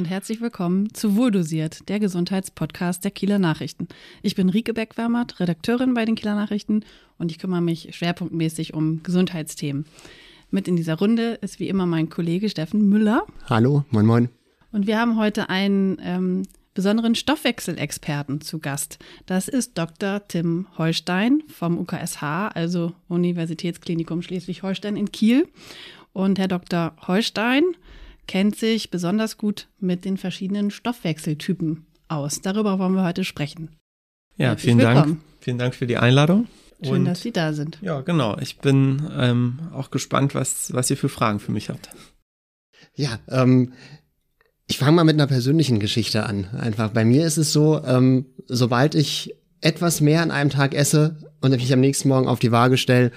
Und herzlich willkommen zu Wohldosiert, der Gesundheitspodcast der Kieler Nachrichten. Ich bin Rike Beckwärmert, Redakteurin bei den Kieler Nachrichten und ich kümmere mich schwerpunktmäßig um Gesundheitsthemen. Mit in dieser Runde ist wie immer mein Kollege Steffen Müller. Hallo, moin moin. Und wir haben heute einen ähm, besonderen Stoffwechselexperten zu Gast. Das ist Dr. Tim Holstein vom UKSH, also Universitätsklinikum Schleswig-Holstein in Kiel. Und Herr Dr. Holstein kennt sich besonders gut mit den verschiedenen Stoffwechseltypen aus. Darüber wollen wir heute sprechen. Ja, Herzlich vielen willkommen. Dank. Vielen Dank für die Einladung. Schön, Und, dass Sie da sind. Ja, genau. Ich bin ähm, auch gespannt, was, was ihr für Fragen für mich habt. Ja, ähm, ich fange mal mit einer persönlichen Geschichte an. Einfach bei mir ist es so, ähm, sobald ich etwas mehr an einem Tag esse und mich am nächsten Morgen auf die Waage stelle,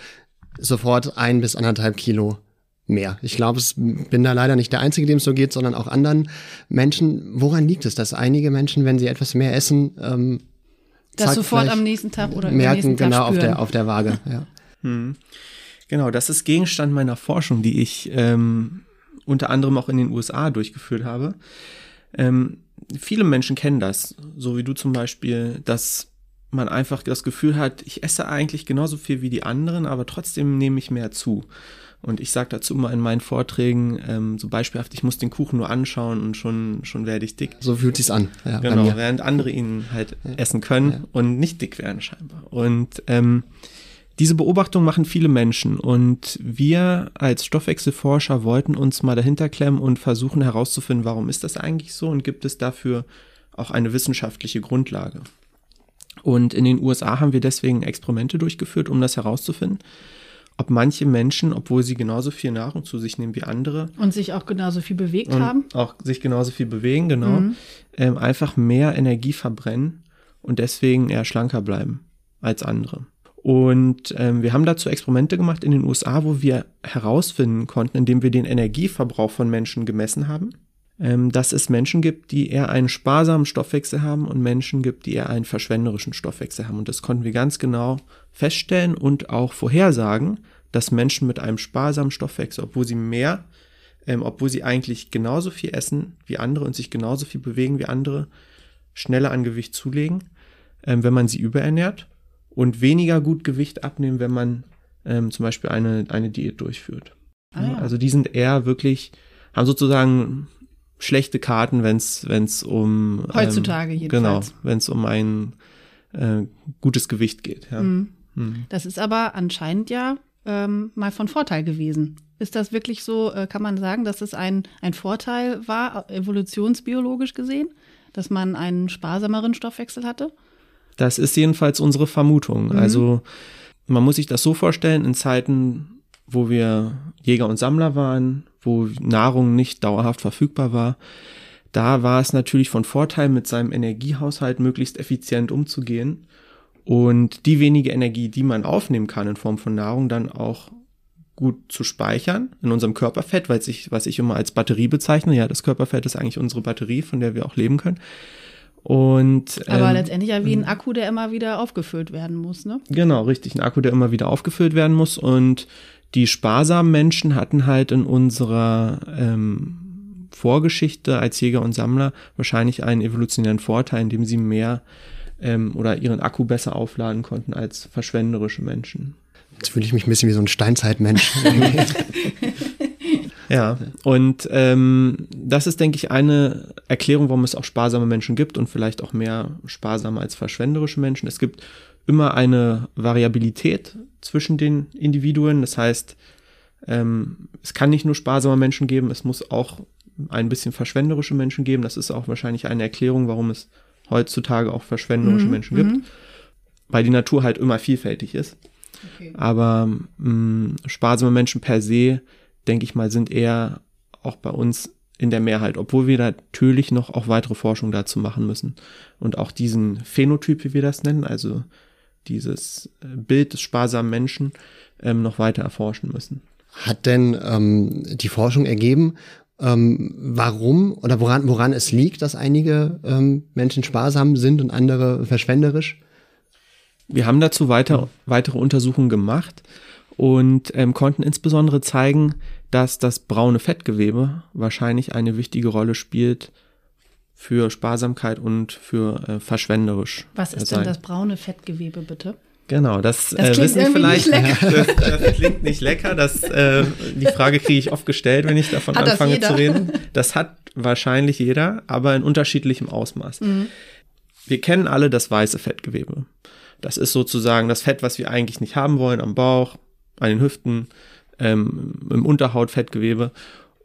sofort ein bis anderthalb Kilo mehr. Ich glaube, ich bin da leider nicht der Einzige, dem es so geht, sondern auch anderen Menschen. Woran liegt es, dass einige Menschen, wenn sie etwas mehr essen, ähm, das sofort am nächsten Tag oder merken, Tag genau auf der auf der Waage. Ja. Hm. Genau, das ist Gegenstand meiner Forschung, die ich ähm, unter anderem auch in den USA durchgeführt habe. Ähm, viele Menschen kennen das, so wie du zum Beispiel, dass man einfach das Gefühl hat, ich esse eigentlich genauso viel wie die anderen, aber trotzdem nehme ich mehr zu. Und ich sage dazu immer in meinen Vorträgen ähm, so beispielhaft, ich muss den Kuchen nur anschauen und schon, schon werde ich dick. So fühlt sich's an. Ja, genau, während andere ihn halt ja. essen können ja. und nicht dick werden scheinbar. Und ähm, diese Beobachtung machen viele Menschen und wir als Stoffwechselforscher wollten uns mal dahinter klemmen und versuchen herauszufinden, warum ist das eigentlich so und gibt es dafür auch eine wissenschaftliche Grundlage. Und in den USA haben wir deswegen Experimente durchgeführt, um das herauszufinden ob manche Menschen, obwohl sie genauso viel Nahrung zu sich nehmen wie andere. Und sich auch genauso viel bewegt haben. Auch sich genauso viel bewegen, genau. Mhm. Ähm, einfach mehr Energie verbrennen und deswegen eher schlanker bleiben als andere. Und ähm, wir haben dazu Experimente gemacht in den USA, wo wir herausfinden konnten, indem wir den Energieverbrauch von Menschen gemessen haben, dass es Menschen gibt, die eher einen sparsamen Stoffwechsel haben und Menschen gibt, die eher einen verschwenderischen Stoffwechsel haben. Und das konnten wir ganz genau feststellen und auch vorhersagen, dass Menschen mit einem sparsamen Stoffwechsel, obwohl sie mehr, ähm, obwohl sie eigentlich genauso viel essen wie andere und sich genauso viel bewegen wie andere, schneller an Gewicht zulegen, ähm, wenn man sie überernährt und weniger gut Gewicht abnehmen, wenn man ähm, zum Beispiel eine, eine Diät durchführt. Ah, ja. Also die sind eher wirklich, haben sozusagen schlechte Karten, wenn es um heutzutage ähm, jedenfalls. Genau, wenn es um ein äh, gutes Gewicht geht. Ja. Mhm. Mhm. Das ist aber anscheinend ja ähm, mal von Vorteil gewesen. Ist das wirklich so, äh, kann man sagen, dass es ein, ein Vorteil war, evolutionsbiologisch gesehen, dass man einen sparsameren Stoffwechsel hatte? Das ist jedenfalls unsere Vermutung. Mhm. Also man muss sich das so vorstellen, in Zeiten, wo wir Jäger und Sammler waren, wo Nahrung nicht dauerhaft verfügbar war, da war es natürlich von Vorteil, mit seinem Energiehaushalt möglichst effizient umzugehen und die wenige Energie, die man aufnehmen kann in Form von Nahrung, dann auch gut zu speichern in unserem Körperfett, weil ich, was ich immer als Batterie bezeichne. Ja, das Körperfett ist eigentlich unsere Batterie, von der wir auch leben können. Und, Aber ähm, letztendlich ja wie ein Akku, der immer wieder aufgefüllt werden muss, ne? Genau, richtig. Ein Akku, der immer wieder aufgefüllt werden muss. Und die sparsamen Menschen hatten halt in unserer ähm, Vorgeschichte als Jäger und Sammler wahrscheinlich einen evolutionären Vorteil, indem sie mehr ähm, oder ihren Akku besser aufladen konnten als verschwenderische Menschen. Jetzt fühle ich mich ein bisschen wie so ein Steinzeitmensch. ja, und ähm, das ist, denke ich, eine Erklärung, warum es auch sparsame Menschen gibt und vielleicht auch mehr sparsame als verschwenderische Menschen. Es gibt immer eine Variabilität zwischen den Individuen. Das heißt, ähm, es kann nicht nur sparsame Menschen geben, es muss auch ein bisschen verschwenderische Menschen geben. Das ist auch wahrscheinlich eine Erklärung, warum es heutzutage auch verschwenderische mhm. Menschen gibt, mhm. weil die Natur halt immer vielfältig ist. Okay. Aber mh, mm, sparsame Menschen per se, denke ich mal, sind eher auch bei uns in der Mehrheit, obwohl wir natürlich noch auch weitere Forschung dazu machen müssen und auch diesen Phänotyp, wie wir das nennen, also dieses äh, Bild des sparsamen Menschen ähm, noch weiter erforschen müssen. Hat denn ähm, die Forschung ergeben, ähm, warum oder woran, woran es liegt, dass einige ähm, Menschen sparsam sind und andere verschwenderisch? Wir haben dazu weiter, weitere Untersuchungen gemacht und ähm, konnten insbesondere zeigen, dass das braune Fettgewebe wahrscheinlich eine wichtige Rolle spielt für Sparsamkeit und für äh, verschwenderisch. Was ist sein. denn das braune Fettgewebe bitte? Genau, das, das äh, wissen vielleicht. Das, das, klingt nicht lecker. Das, äh, die Frage kriege ich oft gestellt, wenn ich davon hat anfange zu reden. Das hat wahrscheinlich jeder, aber in unterschiedlichem Ausmaß. Mhm. Wir kennen alle das weiße Fettgewebe. Das ist sozusagen das Fett, was wir eigentlich nicht haben wollen, am Bauch, an den Hüften, ähm, im Unterhautfettgewebe.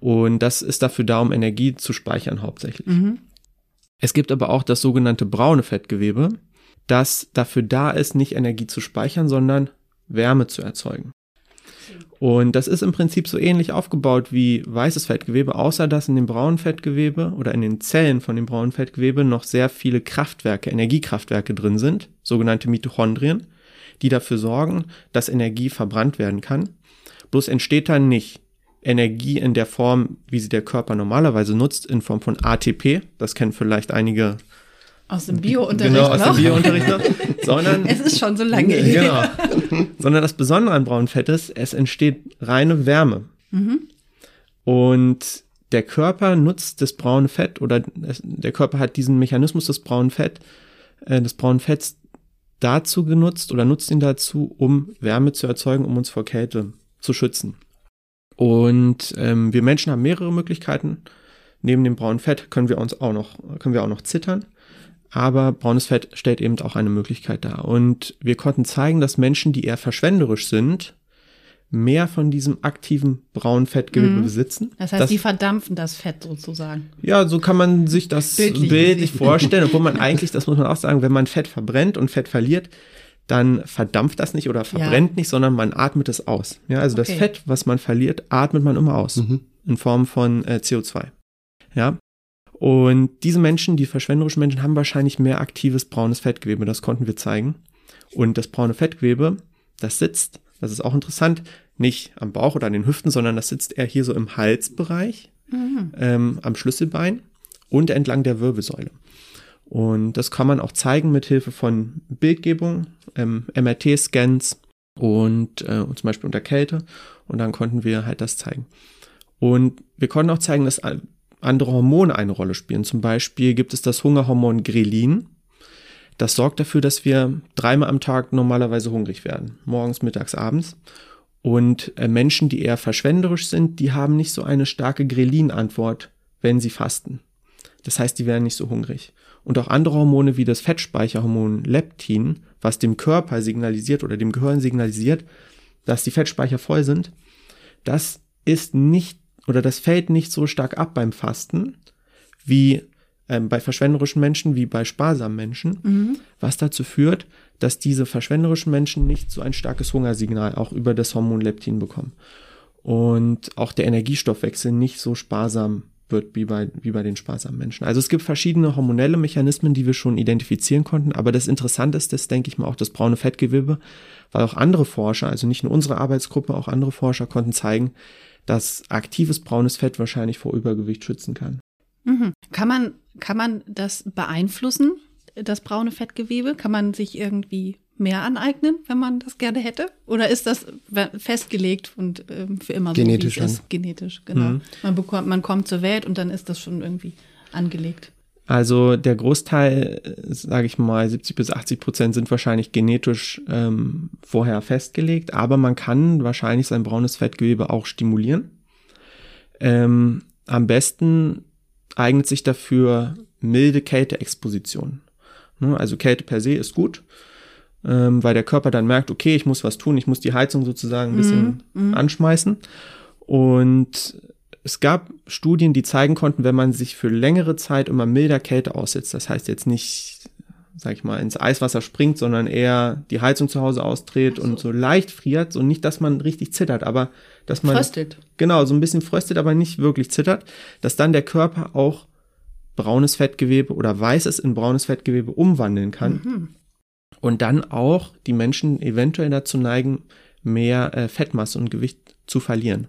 Und das ist dafür da, um Energie zu speichern hauptsächlich. Mhm. Es gibt aber auch das sogenannte braune Fettgewebe das dafür da ist, nicht Energie zu speichern, sondern Wärme zu erzeugen. Und das ist im Prinzip so ähnlich aufgebaut wie weißes Fettgewebe, außer dass in dem braunen Fettgewebe oder in den Zellen von dem braunen Fettgewebe noch sehr viele Kraftwerke, Energiekraftwerke drin sind, sogenannte Mitochondrien, die dafür sorgen, dass Energie verbrannt werden kann. Bloß entsteht dann nicht Energie in der Form, wie sie der Körper normalerweise nutzt, in Form von ATP. Das kennen vielleicht einige aus dem Bio-Unterricht Genau, aus dem Bio-Unterricht noch. Sondern, es ist schon so lange her. Genau. Sondern das Besondere an braunen Fett ist, es entsteht reine Wärme. Mhm. Und der Körper nutzt das braune Fett oder es, der Körper hat diesen Mechanismus des braunen Fett, äh, des braunen Fetts dazu genutzt oder nutzt ihn dazu, um Wärme zu erzeugen, um uns vor Kälte zu schützen. Und ähm, wir Menschen haben mehrere Möglichkeiten. Neben dem braunen Fett können wir uns auch noch, können wir auch noch zittern aber braunes Fett stellt eben auch eine Möglichkeit dar. Und wir konnten zeigen, dass Menschen, die eher verschwenderisch sind, mehr von diesem aktiven braunen Fettgewebe mhm. besitzen. Das heißt, das, die verdampfen das Fett sozusagen. Ja, so kann man sich das bildlich, bildlich vorstellen, obwohl man eigentlich, das muss man auch sagen, wenn man Fett verbrennt und Fett verliert, dann verdampft das nicht oder verbrennt ja. nicht, sondern man atmet es aus. Ja, also okay. das Fett, was man verliert, atmet man immer aus mhm. in Form von äh, CO2. Ja, und diese Menschen, die verschwenderischen Menschen, haben wahrscheinlich mehr aktives braunes Fettgewebe. Das konnten wir zeigen. Und das braune Fettgewebe, das sitzt, das ist auch interessant, nicht am Bauch oder an den Hüften, sondern das sitzt eher hier so im Halsbereich, mhm. ähm, am Schlüsselbein und entlang der Wirbelsäule. Und das kann man auch zeigen mit Hilfe von Bildgebung, ähm, MRT-Scans und, äh, zum Beispiel unter Kälte. Und dann konnten wir halt das zeigen. Und wir konnten auch zeigen, dass andere Hormone eine Rolle spielen. Zum Beispiel gibt es das Hungerhormon Grelin. Das sorgt dafür, dass wir dreimal am Tag normalerweise hungrig werden. Morgens, mittags, abends. Und äh, Menschen, die eher verschwenderisch sind, die haben nicht so eine starke Grelin-Antwort, wenn sie fasten. Das heißt, die werden nicht so hungrig. Und auch andere Hormone wie das Fettspeicherhormon Leptin, was dem Körper signalisiert oder dem Gehirn signalisiert, dass die Fettspeicher voll sind, das ist nicht oder das fällt nicht so stark ab beim Fasten wie ähm, bei verschwenderischen Menschen wie bei sparsamen Menschen, mhm. was dazu führt, dass diese verschwenderischen Menschen nicht so ein starkes Hungersignal auch über das Hormon Leptin bekommen. Und auch der Energiestoffwechsel nicht so sparsam wird wie bei, wie bei den sparsamen Menschen. Also es gibt verschiedene hormonelle Mechanismen, die wir schon identifizieren konnten, aber das Interessanteste ist, denke ich mal, auch das braune Fettgewebe, weil auch andere Forscher, also nicht nur unsere Arbeitsgruppe, auch andere Forscher konnten zeigen, dass aktives braunes Fett wahrscheinlich vor Übergewicht schützen kann. Mhm. Kann man, kann man das beeinflussen, das braune Fettgewebe? Kann man sich irgendwie mehr aneignen, wenn man das gerne hätte? Oder ist das festgelegt und ähm, für immer so, Genetisch wie es ist? Genetisch, genau. Mhm. Man bekommt, man kommt zur Welt und dann ist das schon irgendwie angelegt. Also der Großteil, sage ich mal, 70 bis 80 Prozent sind wahrscheinlich genetisch ähm, vorher festgelegt, aber man kann wahrscheinlich sein braunes Fettgewebe auch stimulieren. Ähm, am besten eignet sich dafür milde Kälteexposition. Ne? Also Kälte per se ist gut, ähm, weil der Körper dann merkt, okay, ich muss was tun, ich muss die Heizung sozusagen ein bisschen mm, mm. anschmeißen. Und es gab Studien, die zeigen konnten, wenn man sich für längere Zeit immer milder Kälte aussetzt, das heißt jetzt nicht, sag ich mal, ins Eiswasser springt, sondern eher die Heizung zu Hause ausdreht so. und so leicht friert, so nicht, dass man richtig zittert, aber dass man fröstet. Genau, so ein bisschen fröstet, aber nicht wirklich zittert, dass dann der Körper auch braunes Fettgewebe oder weißes in braunes Fettgewebe umwandeln kann. Mhm. Und dann auch die Menschen eventuell dazu neigen, mehr äh, Fettmasse und Gewicht zu verlieren.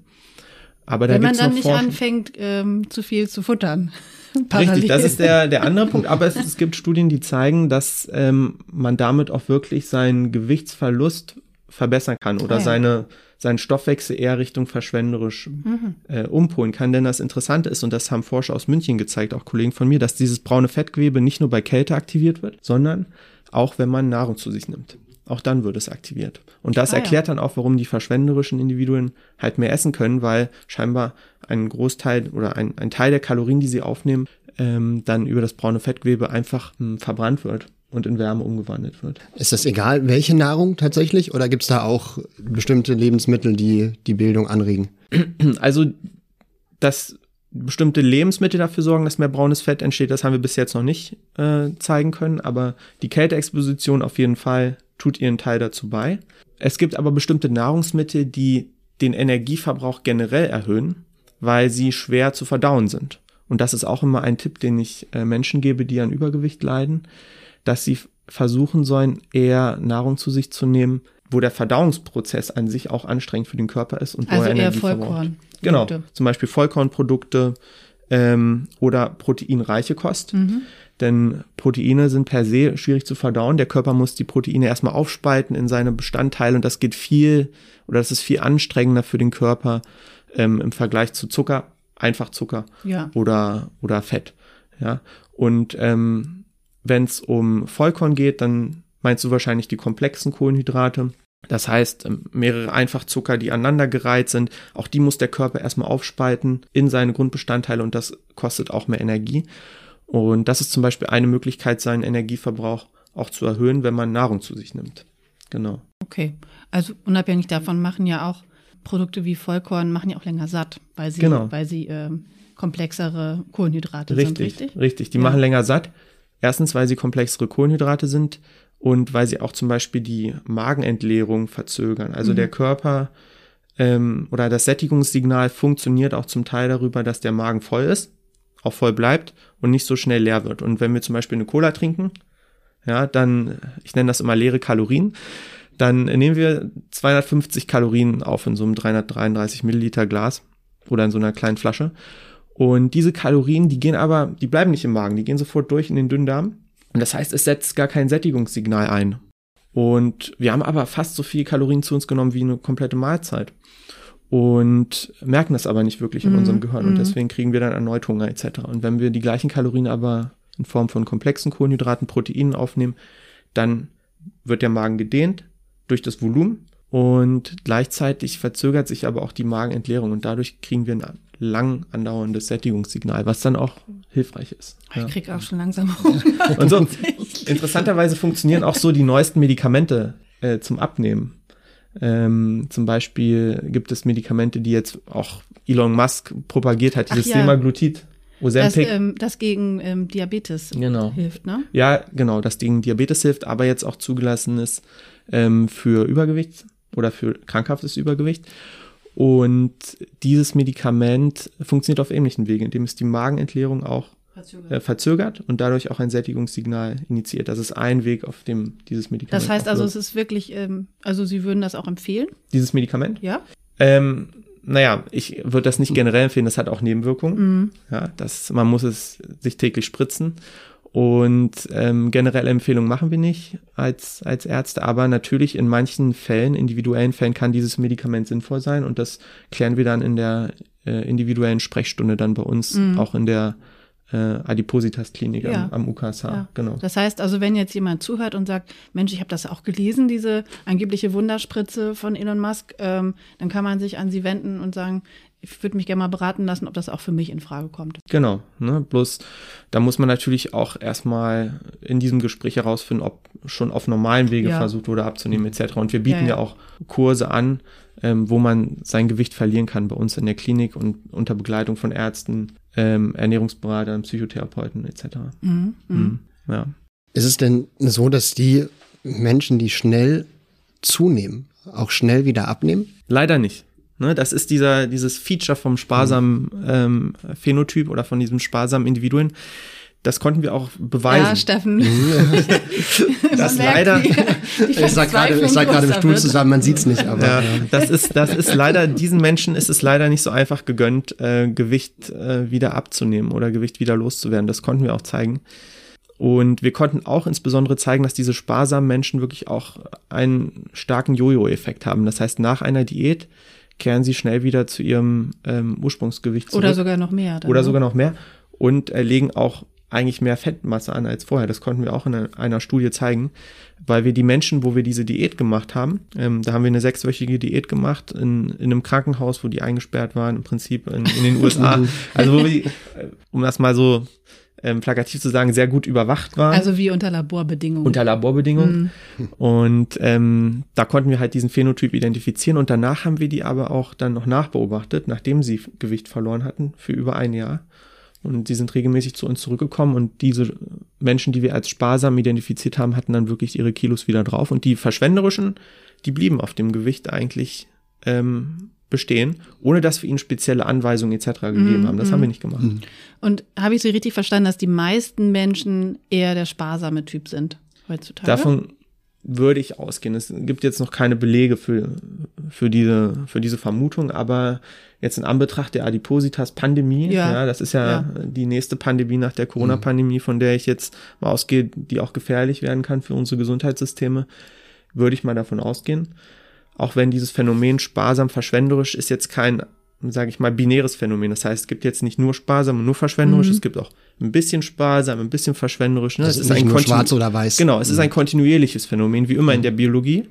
Aber da Wenn man gibt's dann nicht Forschung. anfängt, ähm, zu viel zu futtern. Richtig, das ist der, der andere Punkt. Aber es, es gibt Studien, die zeigen, dass ähm, man damit auch wirklich seinen Gewichtsverlust verbessern kann oder ah, ja. seine, seinen Stoffwechsel eher Richtung verschwenderisch mhm. äh, umpolen kann. Denn das Interessante ist, und das haben Forscher aus München gezeigt, auch Kollegen von mir, dass dieses braune Fettgewebe nicht nur bei Kälte aktiviert wird, sondern auch wenn man Nahrung zu sich nimmt. Auch dann wird es aktiviert. Und das ah, erklärt ja. dann auch, warum die verschwenderischen Individuen halt mehr essen können, weil scheinbar ein Großteil oder ein, ein Teil der Kalorien, die sie aufnehmen, ähm, dann über das braune Fettgewebe einfach mh, hm, verbrannt wird und in Wärme umgewandelt wird. Ist das egal, welche Nahrung tatsächlich? Oder gibt es da auch bestimmte Lebensmittel, die die Bildung anregen? Also, dass bestimmte Lebensmittel dafür sorgen, dass mehr braunes Fett entsteht, das haben wir bis jetzt noch nicht äh, zeigen können. Aber die Kälteexposition auf jeden Fall tut ihren Teil dazu bei. Es gibt aber bestimmte Nahrungsmittel, die den Energieverbrauch generell erhöhen, weil sie schwer zu verdauen sind. Und das ist auch immer ein Tipp, den ich äh, Menschen gebe, die an Übergewicht leiden dass sie versuchen sollen, eher Nahrung zu sich zu nehmen, wo der Verdauungsprozess an sich auch anstrengend für den Körper ist und also wo er Energie eher Vollkorn. Genau, zum Beispiel Vollkornprodukte ähm, oder proteinreiche Kost. Mhm. Denn Proteine sind per se schwierig zu verdauen. Der Körper muss die Proteine erstmal aufspalten in seine Bestandteile und das geht viel oder das ist viel anstrengender für den Körper ähm, im Vergleich zu Zucker, einfach Zucker ja. oder, oder Fett. Ja. Und ähm, wenn es um Vollkorn geht, dann meinst du wahrscheinlich die komplexen Kohlenhydrate. Das heißt, ähm, mehrere Einfachzucker, die aneinandergereiht sind. Auch die muss der Körper erstmal aufspalten in seine Grundbestandteile und das kostet auch mehr Energie. Und das ist zum Beispiel eine Möglichkeit, seinen Energieverbrauch auch zu erhöhen, wenn man Nahrung zu sich nimmt. Genau. Okay. Also unabhängig davon machen ja auch Produkte wie Vollkorn machen ja auch länger satt, weil sie, genau. weil sie äh, komplexere Kohlenhydrate richtig, sind, richtig? Richtig, die ja. machen länger satt. Erstens, weil sie komplexere Kohlenhydrate sind und weil sie auch zum Beispiel die Magenentleerung verzögern. Also mhm. der Körper ähm, oder das Sättigungssignal funktioniert auch zum Teil darüber, dass der Magen voll ist, auch voll bleibt und nicht so schnell leer wird. Und wenn wir zum Beispiel eine Cola trinken, ja, dann, ich nenne das immer leere Kalorien, dann nehmen wir 250 Kalorien auf in so einem 333 Milliliter Glas oder in so einer kleinen Flasche. Und diese Kalorien, die gehen aber, die bleiben nicht im Magen, die gehen sofort durch in den Dünndarm. Und das heißt, es setzt gar kein Sättigungssignal ein. Und wir haben aber fast so viel Kalorien zu uns genommen wie eine komplette Mahlzeit. Und merken das aber nicht wirklich in mm, unserem Gehirn. Und mhm. deswegen kriegen wir dann erneut Hunger etc. Und wenn wir die gleichen Kalorien aber in Form von komplexen Kohlenhydraten, Proteinen aufnehmen, dann wird der Magen gedehnt durch das Volumen und gleichzeitig verzögert sich aber auch die Magenentleerung und dadurch kriegen wir einen lang andauerndes Sättigungssignal, was dann auch hilfreich ist. Ich krieg auch schon langsam Hunger. Und so, interessanterweise funktionieren auch so die neuesten Medikamente äh, zum Abnehmen. Ähm, zum Beispiel gibt es Medikamente, die jetzt auch Elon Musk propagiert hat, dieses ja. Semaglutid. Ozempic. Das, ähm, das gegen ähm, Diabetes genau. hilft, ne? Ja, genau, das gegen Diabetes hilft, aber jetzt auch zugelassen ist ähm, für Übergewicht oder für krankhaftes Übergewicht. Und dieses Medikament funktioniert auf ähnlichen Wegen, indem es die Magenentleerung auch verzögert, äh, verzögert und dadurch auch ein Sättigungssignal initiiert. Das ist ein Weg, auf dem dieses Medikament. Das heißt also, es ist wirklich, ähm, also Sie würden das auch empfehlen? Dieses Medikament? Ja. Ähm, naja, ich würde das nicht generell empfehlen, das hat auch Nebenwirkungen. Mhm. Ja, das, man muss es sich täglich spritzen. Und ähm, generelle Empfehlungen machen wir nicht als, als Ärzte, aber natürlich in manchen Fällen, individuellen Fällen, kann dieses Medikament sinnvoll sein und das klären wir dann in der äh, individuellen Sprechstunde dann bei uns, mhm. auch in der äh, Adipositas-Klinik ja. am, am UKSH. Ja. Genau. Das heißt also, wenn jetzt jemand zuhört und sagt, Mensch, ich habe das auch gelesen, diese angebliche Wunderspritze von Elon Musk, ähm, dann kann man sich an sie wenden und sagen, ich würde mich gerne mal beraten lassen, ob das auch für mich in Frage kommt. Genau, ne? bloß da muss man natürlich auch erstmal in diesem Gespräch herausfinden, ob schon auf normalen Wege ja. versucht wurde abzunehmen etc. Und wir bieten ja, ja. ja auch Kurse an, ähm, wo man sein Gewicht verlieren kann bei uns in der Klinik und unter Begleitung von Ärzten, ähm, Ernährungsberatern, Psychotherapeuten etc. Mhm. Mhm. mhm. Ja. Ist es denn so, dass die Menschen, die schnell zunehmen, auch schnell wieder abnehmen? Leider nicht. Ne, das ist dieser, dieses Feature vom sparsamen ähm, Phänotyp oder von diesem sparsamen Individuen. Das konnten wir auch beweisen. Ja, Steffen. das leider. ich sag gerade, ich sag gerade im Stuhl zusammen, man sieht's nicht, aber. Ja, das ist, das ist leider, diesen Menschen ist es leider nicht so einfach gegönnt, äh, Gewicht äh, wieder abzunehmen oder Gewicht wieder loszuwerden. Das konnten wir auch zeigen. Und wir konnten auch insbesondere zeigen, dass diese sparsamen Menschen wirklich auch einen starken Jojo-Effekt haben. Das heißt, nach einer Diät kehren sie schnell wieder zu ihrem ähm, Ursprungsgewicht zurück. Oder sogar noch mehr. Dann, Oder ne? sogar noch mehr. Und äh, legen auch eigentlich mehr Fettmasse an als vorher. Das konnten wir auch in einer, Studie zeigen, weil wir die Menschen, wo wir diese Diät gemacht haben, ähm, da haben wir eine sechswöchige Diät gemacht in, in einem Krankenhaus, wo die eingesperrt waren, im Prinzip in, in den USA. also wo wir, äh, um das mal so ähm, plakativ zu sagen, sehr gut überwacht waren. Also wie unter Laborbedingungen. Unter Laborbedingungen. Mhm. Und ähm, da konnten wir halt diesen Phänotyp identifizieren und danach haben wir die aber auch dann noch nachbeobachtet, nachdem sie Gewicht verloren hatten, für über ein Jahr. Und die sind regelmäßig zu uns zurückgekommen und diese Menschen, die wir als sparsam identifiziert haben, hatten dann wirklich ihre Kilos wieder drauf. Und die verschwenderischen, die blieben auf dem Gewicht eigentlich ähm, bestehen, ohne dass wir ihnen spezielle Anweisungen etc. gegeben mm, haben. Das mm. haben wir nicht gemacht. Mhm. Und habe ich Sie richtig verstanden, dass die meisten Menschen eher der sparsame Typ sind heutzutage? Davon würde ich ausgehen. Es gibt jetzt noch keine Belege für, für, diese, für diese Vermutung, aber jetzt in Anbetracht der Adipositas-Pandemie, ja. ja. das ist ja, ja, die nächste Pandemie nach der Corona-Pandemie, von der ich jetzt mal ausgehe, die auch gefährlich werden kann für unsere Gesundheitssysteme, würde ich mal davon ausgehen. Auch wenn dieses Phänomen sparsam verschwenderisch ist jetzt kein, sage ich mal, binäres Phänomen. Das heißt, es gibt jetzt nicht nur sparsam und nur verschwenderisch, mhm. es gibt auch ein bisschen sparsam, ein bisschen verschwenderisch. Ne? Das es ist, ist ein nur schwarz oder weiß. Genau, es mhm. ist ein kontinuierliches Phänomen, wie immer mhm. in der Biologie.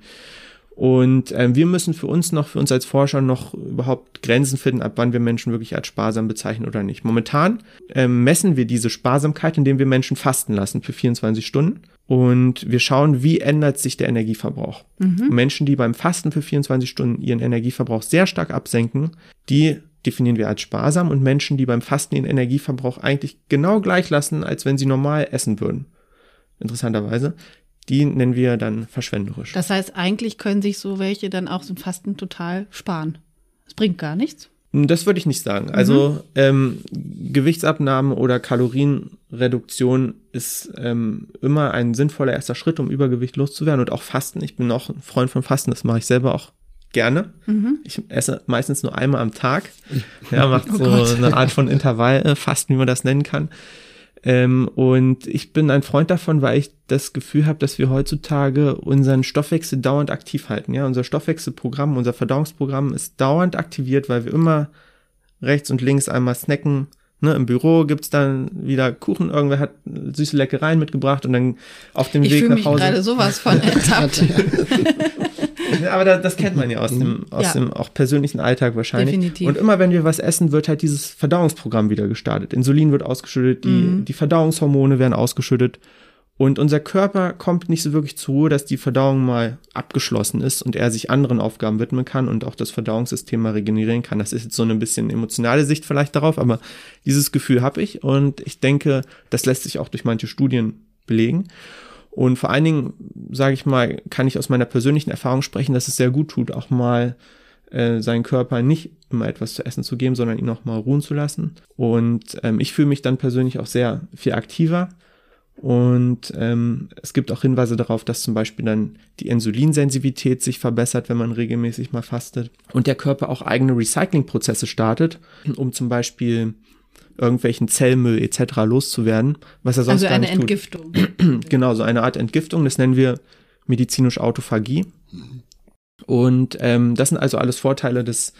Und ähm, wir müssen für uns noch, für uns als Forscher noch überhaupt Grenzen finden, ab wann wir Menschen wirklich als sparsam bezeichnen oder nicht. Momentan ähm, messen wir diese Sparsamkeit, indem wir Menschen fasten lassen für 24 Stunden. Und wir schauen, wie ändert sich der Energieverbrauch. Mhm. Menschen, die beim Fasten für 24 Stunden ihren Energieverbrauch sehr stark absenken, die definieren wir als sparsam und Menschen, die beim Fasten ihren Energieverbrauch eigentlich genau gleich lassen, als wenn sie normal essen würden. Interessanterweise die nennen wir dann verschwenderisch. Das heißt, eigentlich können sich so welche dann auch so ein Fasten total sparen. Es bringt gar nichts. Das würde ich nicht sagen. Also mhm. ähm, Gewichtsabnahme oder Kalorienreduktion ist ähm, immer ein sinnvoller erster Schritt, um Übergewicht loszuwerden und auch Fasten. Ich bin auch ein Freund von Fasten, das mache ich selber auch gerne. Mhm. Ich esse meistens nur einmal am Tag. Ja, macht oh so Gott. eine Art von Intervallfasten, wie man das nennen kann. Ähm, und ich bin ein Freund davon, weil ich das Gefühl habe, dass wir heutzutage unseren Stoffwechsel dauernd aktiv halten. Ja, unser Stoffwechselprogramm, unser Verdauungsprogramm ist dauernd aktiviert, weil wir immer rechts und links einmal snacken. Ne, Im Büro gibt's dann wieder Kuchen, irgendwer hat süße Leckereien mitgebracht und dann auf dem ich Weg nach Hause. Ich fühle mich gerade sowas von ertappt. aber da, das kennt man ja aus dem, aus ja. dem auch persönlichen Alltag wahrscheinlich. Definitiv. Und immer wenn wir was essen, wird halt dieses Verdauungsprogramm wieder gestartet. Insulin wird ausgeschüttet, die, mhm. die Verdauungshormone werden ausgeschüttet. Und unser Körper kommt nicht so wirklich zur Ruhe, dass die Verdauung mal abgeschlossen ist und er sich anderen Aufgaben widmen kann und auch das Verdauungssystem mal regenerieren kann. Das ist jetzt so eine bisschen emotionale Sicht vielleicht darauf, aber dieses Gefühl habe ich und ich denke, das lässt sich auch durch manche Studien belegen. Und vor allen Dingen, sage ich mal, kann ich aus meiner persönlichen Erfahrung sprechen, dass es sehr gut tut, auch mal äh, seinen Körper nicht immer etwas zu essen zu geben, sondern ihn auch mal ruhen zu lassen. Und ähm, ich fühle mich dann persönlich auch sehr viel aktiver. Und ähm, es gibt auch Hinweise darauf, dass zum Beispiel dann die Insulinsensitivität sich verbessert, wenn man regelmäßig mal fastet. Und der Körper auch eigene Recyclingprozesse startet, um zum Beispiel irgendwelchen Zellmüll etc. loszuwerden, was er sonst also gar nicht tut. Also eine Entgiftung. genau, so eine Art Entgiftung, das nennen wir medizinisch Autophagie. Und ähm, das sind also alles Vorteile des,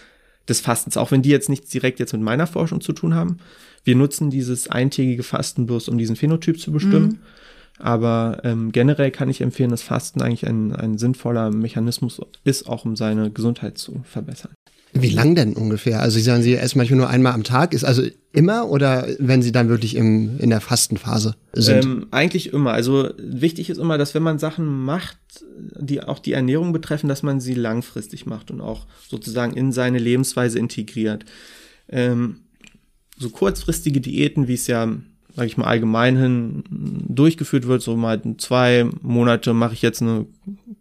des Fastens, auch wenn die jetzt nichts direkt jetzt mit meiner Forschung zu tun haben. Wir nutzen dieses eintägige Fasten bloß, um diesen Phänotyp zu bestimmen. Mhm. Aber ähm, generell kann ich empfehlen, dass Fasten eigentlich ein, ein sinnvoller Mechanismus ist, auch um seine Gesundheit zu verbessern. Wie lang denn ungefähr? Also Sie sagen, Sie essen manchmal nur einmal am Tag. Ist also immer oder wenn Sie dann wirklich im, in der Fastenphase sind? Ähm, eigentlich immer. Also wichtig ist immer, dass wenn man Sachen macht, die auch die Ernährung betreffen, dass man sie langfristig macht und auch sozusagen in seine Lebensweise integriert. Ähm, so kurzfristige Diäten, wie es ja sage ich mal, allgemein hin durchgeführt wird. So mal zwei Monate mache ich jetzt eine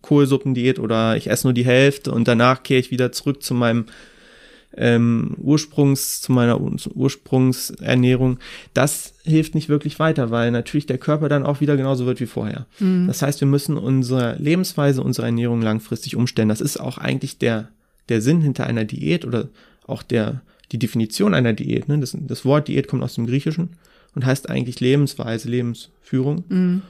Kohlsuppendiät oder ich esse nur die Hälfte und danach kehre ich wieder zurück zu meinem ähm, Ursprungs, zu meiner Ursprungsernährung. Das hilft nicht wirklich weiter, weil natürlich der Körper dann auch wieder genauso wird wie vorher. Mhm. Das heißt, wir müssen unsere Lebensweise, unsere Ernährung langfristig umstellen. Das ist auch eigentlich der, der Sinn hinter einer Diät oder auch der, die Definition einer Diät. Ne? Das, das Wort Diät kommt aus dem Griechischen und heißt eigentlich Lebensweise, Lebensführung. Mhm.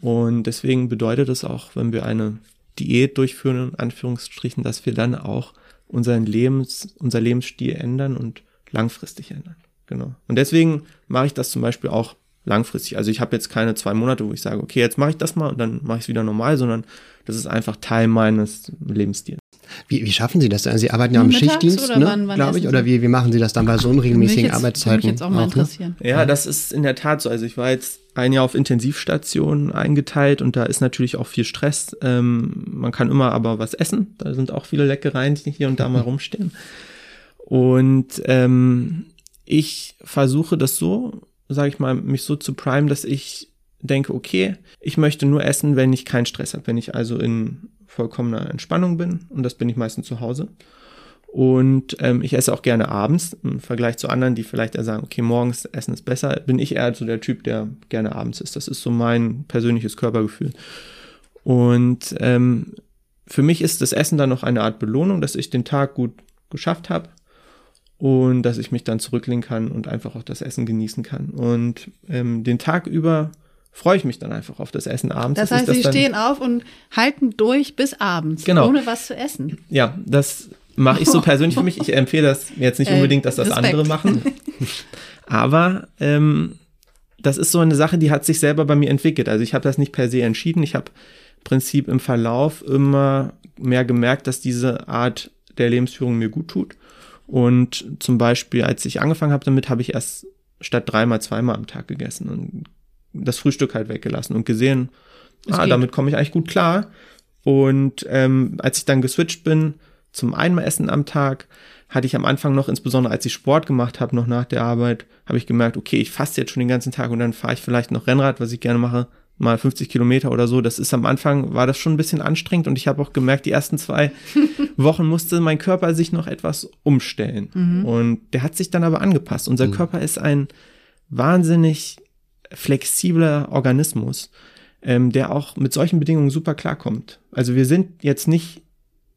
Und deswegen bedeutet es auch, wenn wir eine Diät durchführen, in Anführungsstrichen, dass wir dann auch unseren Lebens, unser Lebensstil ändern und langfristig ändern. Genau. Und deswegen mache ich das zum Beispiel auch langfristig. Also ich habe jetzt keine zwei Monate, wo ich sage, okay, jetzt mache ich das mal und dann mache ich es wieder normal, sondern das ist einfach Teil meines Lebensstils. Wie, wie schaffen Sie das denn? Sie arbeiten ja am Schichtdienst, oder ne, glaube ich. Oder wie, wie machen Sie das dann bei so unregelmäßigen Arbeitszeiten? mich jetzt auch mal ne? interessieren. Ja, das ist in der Tat so. Also ich war jetzt ein Jahr auf Intensivstation eingeteilt und da ist natürlich auch viel Stress. Ähm, man kann immer aber was essen. Da sind auch viele Leckereien, die hier und da mal rumstehen. Und ähm, ich versuche das so, sage ich mal, mich so zu primen, dass ich denke, okay, ich möchte nur essen, wenn ich keinen Stress habe, wenn ich also in vollkommener Entspannung bin und das bin ich meistens zu Hause. Und ähm, ich esse auch gerne abends, im Vergleich zu anderen, die vielleicht eher sagen, okay, morgens essen ist besser, bin ich eher so der Typ, der gerne abends isst. Das ist so mein persönliches Körpergefühl. Und ähm, für mich ist das Essen dann noch eine Art Belohnung, dass ich den Tag gut geschafft habe und dass ich mich dann zurücklehnen kann und einfach auch das Essen genießen kann. Und ähm, den Tag über freue ich mich dann einfach auf das Essen abends. Das heißt, Sie dann, stehen auf und halten durch bis abends, Genau. ohne was zu essen. Ja, das mache ich so persönlich für mich. Ich empfehle das jetzt nicht Äh, unbedingt, dass das Respekt. andere machen. Aber ähm, das ist so eine Sache, die hat sich selber bei mir entwickelt. Also ich habe das nicht per se entschieden. Ich habe im Prinzip im Verlauf immer mehr gemerkt, dass diese Art der Lebensführung mir gut tut. Und zum Beispiel, als ich angefangen habe damit, habe ich erst statt dreimal zweimal am Tag gegessen und das Frühstück halt weggelassen und gesehen, Es ah, geht. damit komme ich eigentlich gut klar. Und ähm, als ich dann geswitcht bin zum einmal Essen am Tag, hatte ich am Anfang noch, insbesondere als ich Sport gemacht habe, noch nach der Arbeit, habe ich gemerkt, okay, ich faste jetzt schon den ganzen Tag und dann fahre ich vielleicht noch Rennrad, was ich gerne mache, mal 50 Kilometer oder so. Das ist am Anfang, war das schon ein bisschen anstrengend und ich habe auch gemerkt, die ersten zwei Wochen musste mein Körper sich noch etwas umstellen. Und der hat sich dann aber angepasst. Unser Körper ist ein wahnsinnig flexibler Organismus, ähm, der auch mit solchen Bedingungen super klarkommt. Also wir sind jetzt nicht,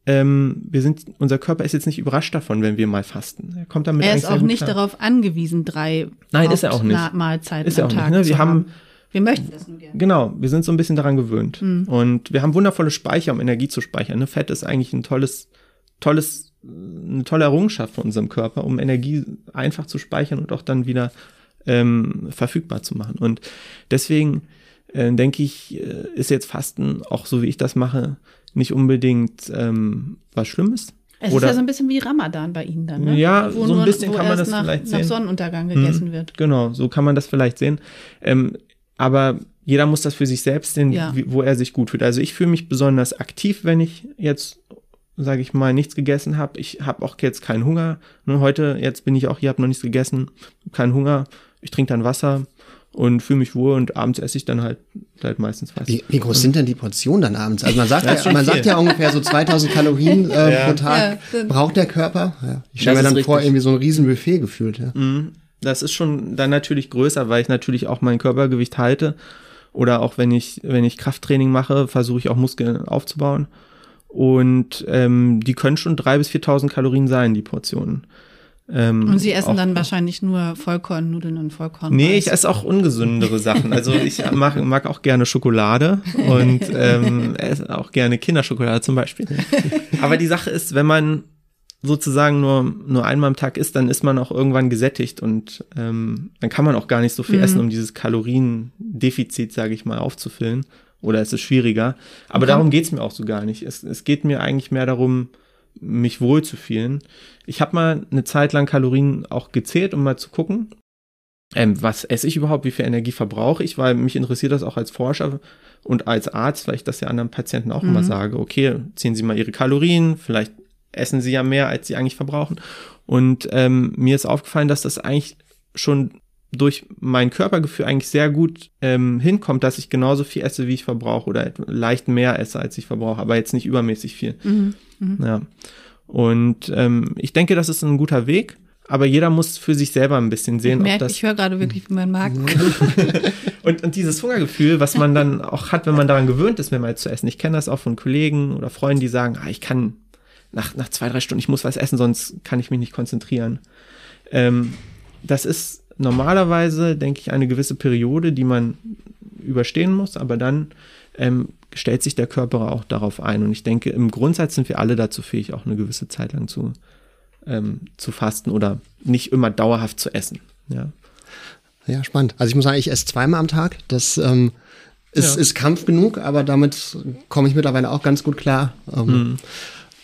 ähm, wir sind, unser Körper ist jetzt nicht überrascht davon, wenn wir mal fasten. Er kommt damit Er ist auch nicht klar. darauf angewiesen, drei Nein, ist er auch nicht. Mahlzeiten Ist er am auch nicht, Tag ne? zu Wir haben- Wir möchten das nur gerne. Genau, wir sind so ein bisschen daran gewöhnt. Und wir haben wundervolle Speicher, um Energie zu speichern. Ne? Fett ist eigentlich ein tolles, tolles, eine tolle Errungenschaft von unserem Körper, um Energie einfach zu speichern und auch dann wieder ähm, verfügbar zu machen. Und deswegen äh, denke ich, äh, ist jetzt Fasten, auch so wie ich das mache, nicht unbedingt ähm, was Schlimmes. Es ist ja so ein bisschen wie Ramadan bei Ihnen dann, ne? Ja, so ein nur- bisschen wo kann man das nach, vielleicht nach sehen. Sonnenuntergang Mhm. gegessen wird. Genau, so kann man das vielleicht sehen. Ähm, aber jeder muss das für sich selbst sehen, Ja. wie, wo er sich gut fühlt. Also ich fühle mich besonders aktiv, wenn ich jetzt, sage ich mal, nichts gegessen habe. Ich habe auch jetzt keinen Hunger. Heute, jetzt bin ich auch hier, habe noch nichts gegessen, keinen Hunger. Ich trinke dann Wasser und fühle mich wohl und abends esse ich dann halt, halt meistens was. Wie, wie groß sind denn die Portionen dann abends? Also man sagt, Ja, man sagt ja ungefähr so 2000 Kalorien äh, Ja. pro Tag braucht der Körper. Ja. Ich stelle mir dann vor, richtig. irgendwie so ein riesen Buffet gefühlt. Ja. Mhm. Das ist schon dann natürlich größer, weil ich natürlich auch mein Körpergewicht halte. Oder auch wenn ich, wenn ich Krafttraining mache, versuche ich auch Muskeln aufzubauen. Und ähm, die können schon 3.000 bis 4.000 Kalorien sein, die Portionen. Ähm, Und Sie essen dann wahrscheinlich nur Vollkornnudeln und Vollkorn. Nee, ich esse auch ungesündere Sachen. Also ich mag, mag auch gerne Schokolade und ähm, esse auch gerne Kinderschokolade zum Beispiel. Aber die Sache ist, wenn man sozusagen nur, nur einmal am Tag isst, dann ist man auch irgendwann gesättigt und ähm, dann kann man auch gar nicht so viel Mhm. essen, um dieses Kaloriendefizit, sage ich mal, aufzufüllen. Oder es ist schwieriger. Aber Okay. darum geht's mir auch so gar nicht. Es, es geht mir eigentlich mehr darum, mich wohl zu fühlen. Ich habe mal eine Zeit lang Kalorien auch gezählt, um mal zu gucken, ähm, was esse ich überhaupt, wie viel Energie verbrauche ich, weil mich interessiert das auch als Forscher und als Arzt, weil ich das ja anderen Patienten auch immer Mhm. sage, okay, ziehen Sie mal Ihre Kalorien, vielleicht essen Sie ja mehr, als Sie eigentlich verbrauchen. Und ähm, mir ist aufgefallen, dass das eigentlich schon durch mein Körpergefühl eigentlich sehr gut ähm, hinkommt, dass ich genauso viel esse, wie ich verbrauche oder leicht mehr esse, als ich verbrauche, aber jetzt nicht übermäßig viel. Mhm. Ja. Und ähm, ich denke, das ist ein guter Weg, aber jeder muss für sich selber ein bisschen Ich, sehen, ob merke, das. ich höre gerade wirklich, wie mein Magen. Und, und dieses Hungergefühl, was man dann auch hat, wenn man daran gewöhnt ist, mehrmals zu essen. Ich kenne das auch von Kollegen oder Freunden, die sagen, ah, ich kann nach, nach zwei, drei Stunden, ich muss was essen, sonst kann ich mich nicht konzentrieren. Ähm, das ist normalerweise, denke ich, eine gewisse Periode, die man überstehen muss, aber dann ähm, stellt sich der Körper auch darauf ein. Und ich denke, im Grundsatz sind wir alle dazu fähig, auch eine gewisse Zeit lang zu, ähm, zu fasten oder nicht immer dauerhaft zu essen. Ja. Ja, spannend. Also ich muss sagen, ich esse zweimal am Tag. Das ähm, ist, ja. ist Kampf genug, aber damit komme ich mittlerweile auch ganz gut klar. Ähm, mhm.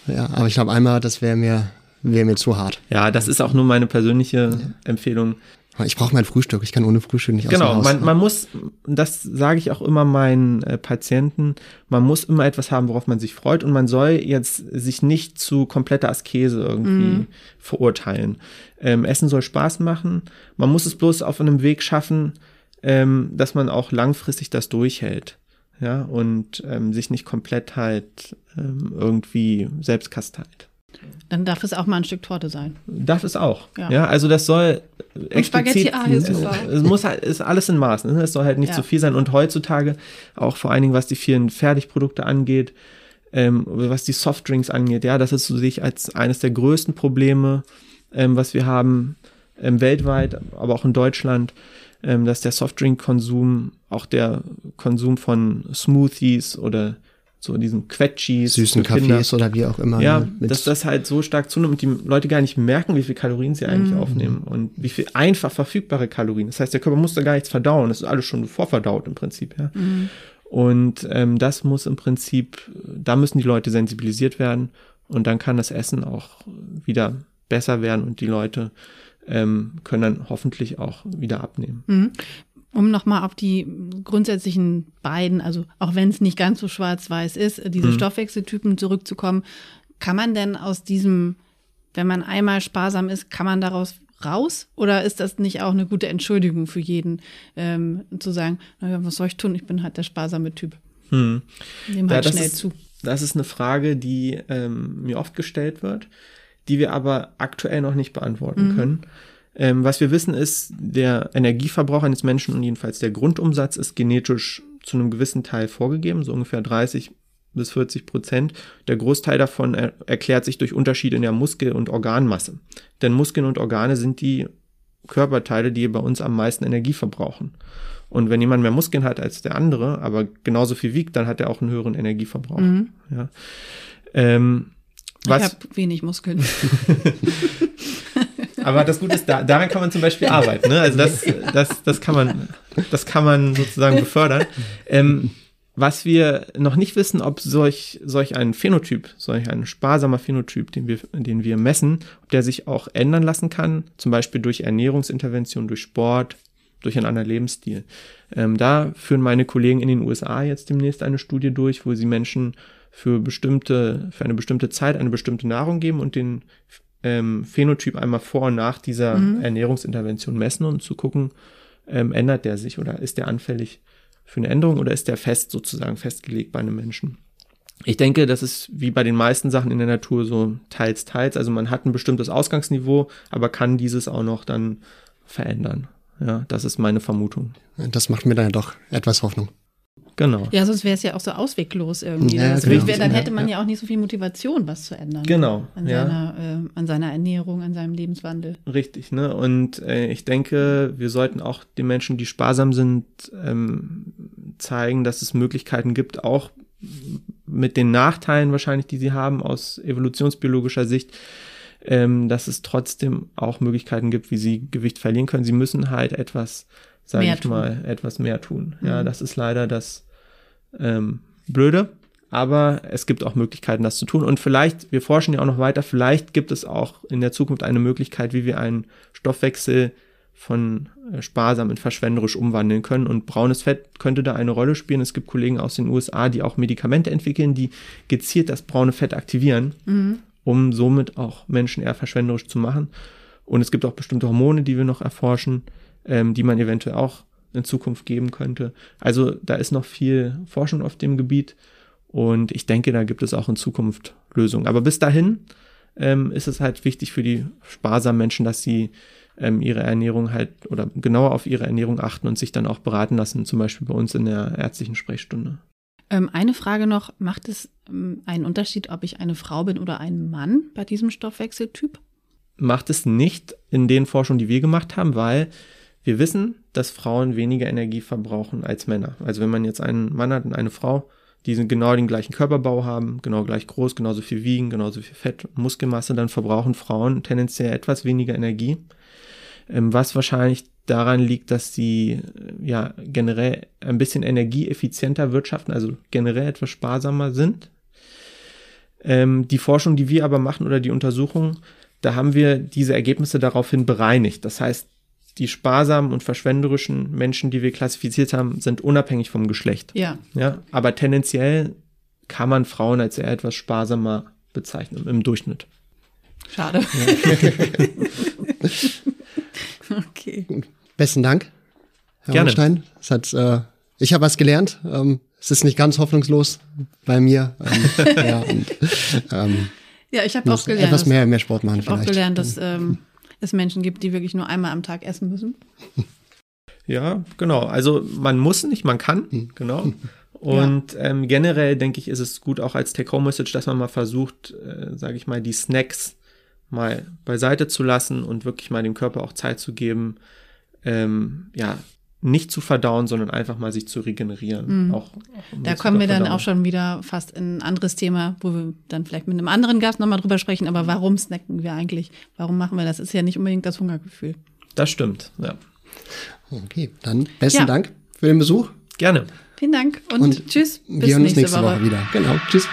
Ja, aber ich glaube einmal, das wäre mir, wäre mir zu hart. Ja, das ist auch nur meine persönliche ja. Empfehlung. Ich brauche mein Frühstück, ich kann ohne Frühstück nicht Genau, aus man, man muss, das sage ich auch immer meinen äh, Patienten, man muss immer etwas haben, worauf man sich freut und man soll jetzt sich nicht zu kompletter Askese irgendwie mm. verurteilen. Ähm, Essen soll Spaß machen, man muss es bloß auf einem Weg schaffen, ähm, dass man auch langfristig das durchhält. Ja, und ähm, sich nicht komplett halt ähm, irgendwie selbst kasteilt. Dann darf es auch mal ein Stück Torte sein. Darf es auch. Ja, ja also das soll explizit, es, es muss halt, ist alles in Maßen. Ne? Es soll halt nicht ja. zu viel sein. Und heutzutage, auch vor allen Dingen, was die vielen Fertigprodukte angeht, ähm, was die Softdrinks angeht, ja, das ist so sich als eines der größten Probleme, ähm, was wir haben ähm, weltweit, aber auch in Deutschland, ähm, dass der Softdrink-Konsum, auch der Konsum von Smoothies oder so diesen Quetschis. Süßen Kaffees oder wie auch immer. Ja, ne, dass das halt so stark zunimmt und die Leute gar nicht merken, wie viel Kalorien sie eigentlich mm. aufnehmen und wie viel einfach verfügbare Kalorien. Das heißt, der Körper muss da gar nichts verdauen. Das ist alles schon vorverdaut im Prinzip, ja. Mm. Und ähm, das muss im Prinzip, da müssen die Leute sensibilisiert werden und dann kann das Essen auch wieder besser werden und die Leute ähm, können dann hoffentlich auch wieder abnehmen. Mhm. Um nochmal auf die grundsätzlichen beiden, also auch wenn es nicht ganz so schwarz-weiß ist, diese mhm. Stoffwechseltypen zurückzukommen, kann man denn aus diesem, wenn man einmal sparsam ist, kann man daraus raus? Oder ist das nicht auch eine gute Entschuldigung für jeden, ähm, zu sagen, naja, was soll ich tun? Ich bin halt der sparsame Typ. Hm. Nehm halt ja, schnell ist, zu. Das ist eine Frage, die ähm, mir oft gestellt wird, die wir aber aktuell noch nicht beantworten mhm. können. Ähm, was wir wissen ist, der Energieverbrauch eines Menschen und jedenfalls der Grundumsatz ist genetisch zu einem gewissen Teil vorgegeben, so ungefähr 30 bis 40 Prozent. Der Großteil davon er erklärt sich durch Unterschiede in der Muskel- und Organmasse. Denn Muskeln und Organe sind die Körperteile, die bei uns am meisten Energie verbrauchen. Und wenn jemand mehr Muskeln hat als der andere, aber genauso viel wiegt, dann hat er auch einen höheren Energieverbrauch. Mhm. Ja. Ähm, was, ich habe wenig Muskeln. Aber das Gute ist, da, daran kann man zum Beispiel arbeiten. Ne? Also das, das, das kann man, das kann man sozusagen befördern. Ähm, was wir noch nicht wissen, ob solch, solch ein Phänotyp, solch ein sparsamer Phänotyp, den wir, den wir messen, ob der sich auch ändern lassen kann, zum Beispiel durch Ernährungsintervention, durch Sport, durch einen anderen Lebensstil. Ähm, da führen meine Kollegen in den USA jetzt demnächst eine Studie durch, wo sie Menschen für bestimmte, für eine bestimmte Zeit eine bestimmte Nahrung geben und den ähm, Phänotyp einmal vor und nach dieser mhm. Ernährungsintervention messen und zu gucken, ähm, ändert der sich oder ist der anfällig für eine Änderung oder ist der fest sozusagen festgelegt bei einem Menschen? Ich denke, das ist wie bei den meisten Sachen in der Natur so teils, teils. Also man hat ein bestimmtes Ausgangsniveau, aber kann dieses auch noch dann verändern. Ja, das ist meine Vermutung. Das macht mir dann ja doch etwas Hoffnung. Genau. Ja, sonst wäre es ja auch so ausweglos irgendwie. Ja, genau. wär, dann hätte man ja auch nicht so viel Motivation, was zu ändern. Genau. An, ja. seiner, äh, an seiner Ernährung, an seinem Lebenswandel. Richtig, ne? Und äh, ich denke, wir sollten auch den Menschen, die sparsam sind, ähm, zeigen, dass es Möglichkeiten gibt, auch mit den Nachteilen wahrscheinlich, die sie haben aus evolutionsbiologischer Sicht, ähm, dass es trotzdem auch Möglichkeiten gibt, wie sie Gewicht verlieren können. Sie müssen halt etwas, sage ich tun. mal, etwas mehr tun. Mhm. Ja, das ist leider das ähm, blöde. Aber es gibt auch Möglichkeiten, das zu tun. Und vielleicht, wir forschen ja auch noch weiter, vielleicht gibt es auch in der Zukunft eine Möglichkeit, wie wir einen Stoffwechsel von äh, sparsam in verschwenderisch umwandeln können. Und braunes Fett könnte da eine Rolle spielen. Es gibt Kollegen aus den USA, die auch Medikamente entwickeln, die gezielt das braune Fett aktivieren, mhm. um somit auch Menschen eher verschwenderisch zu machen. Und es gibt auch bestimmte Hormone, die wir noch erforschen, ähm, die man eventuell auch in Zukunft geben könnte. Also da ist noch viel Forschung auf dem Gebiet und ich denke, da gibt es auch in Zukunft Lösungen. Aber bis dahin ähm, ist es halt wichtig für die sparsamen Menschen, dass sie ähm, ihre Ernährung halt oder genauer auf ihre Ernährung achten und sich dann auch beraten lassen, zum Beispiel bei uns in der ärztlichen Sprechstunde. Ähm, eine Frage noch, macht es ähm, einen Unterschied, ob ich eine Frau bin oder ein Mann bei diesem Stoffwechseltyp? Macht es nicht in den Forschungen, die wir gemacht haben, weil Wir wissen, dass Frauen weniger Energie verbrauchen als Männer. Also wenn man jetzt einen Mann hat und eine Frau, die genau den gleichen Körperbau haben, genau gleich groß, genauso viel wiegen, genauso viel Fett und Muskelmasse, dann verbrauchen Frauen tendenziell etwas weniger Energie. Ähm, was wahrscheinlich daran liegt, dass sie äh, ja generell ein bisschen energieeffizienter wirtschaften, also generell etwas sparsamer sind. Ähm, die Forschung, die wir aber machen oder die Untersuchung, da haben wir diese Ergebnisse daraufhin bereinigt. Das heißt, die sparsamen und verschwenderischen Menschen, die wir klassifiziert haben, sind unabhängig vom Geschlecht. Ja. Ja, aber tendenziell kann man Frauen als eher etwas sparsamer bezeichnen im Durchschnitt. Schade. okay. Besten Dank, Herr Gerne. Holstein. Es hat, äh, ich habe was gelernt. Ähm, es ist nicht ganz hoffnungslos bei mir. Ähm, ja, und, ähm, Ja, ich habe auch gelernt. etwas dass- mehr, mehr Sport machen Ich habe auch vielleicht. gelernt, dass ähm, es Menschen gibt, die wirklich nur einmal am Tag essen müssen. Ja, genau. Also man muss nicht, man kann, genau. Und ähm, generell denke ich, ist es gut auch als Take-Home-Message, dass man mal versucht, äh, sage ich mal, die Snacks mal beiseite zu lassen und wirklich mal dem Körper auch Zeit zu geben, ähm, ja, nicht zu verdauen, sondern einfach mal sich zu regenerieren. Auch, auch Mhm. Da kommen wir dann auch schon wieder fast in ein anderes Thema, wo wir dann vielleicht mit einem anderen Gast nochmal drüber sprechen. Aber warum snacken wir eigentlich? Warum machen wir das? Ist ja nicht unbedingt das Hungergefühl. Das stimmt, ja. Okay, dann besten Ja. Dank für den Besuch. Gerne. Vielen Dank und, Und tschüss. Bis Wir hören uns nächste, nächste Woche wieder. Genau. Tschüss.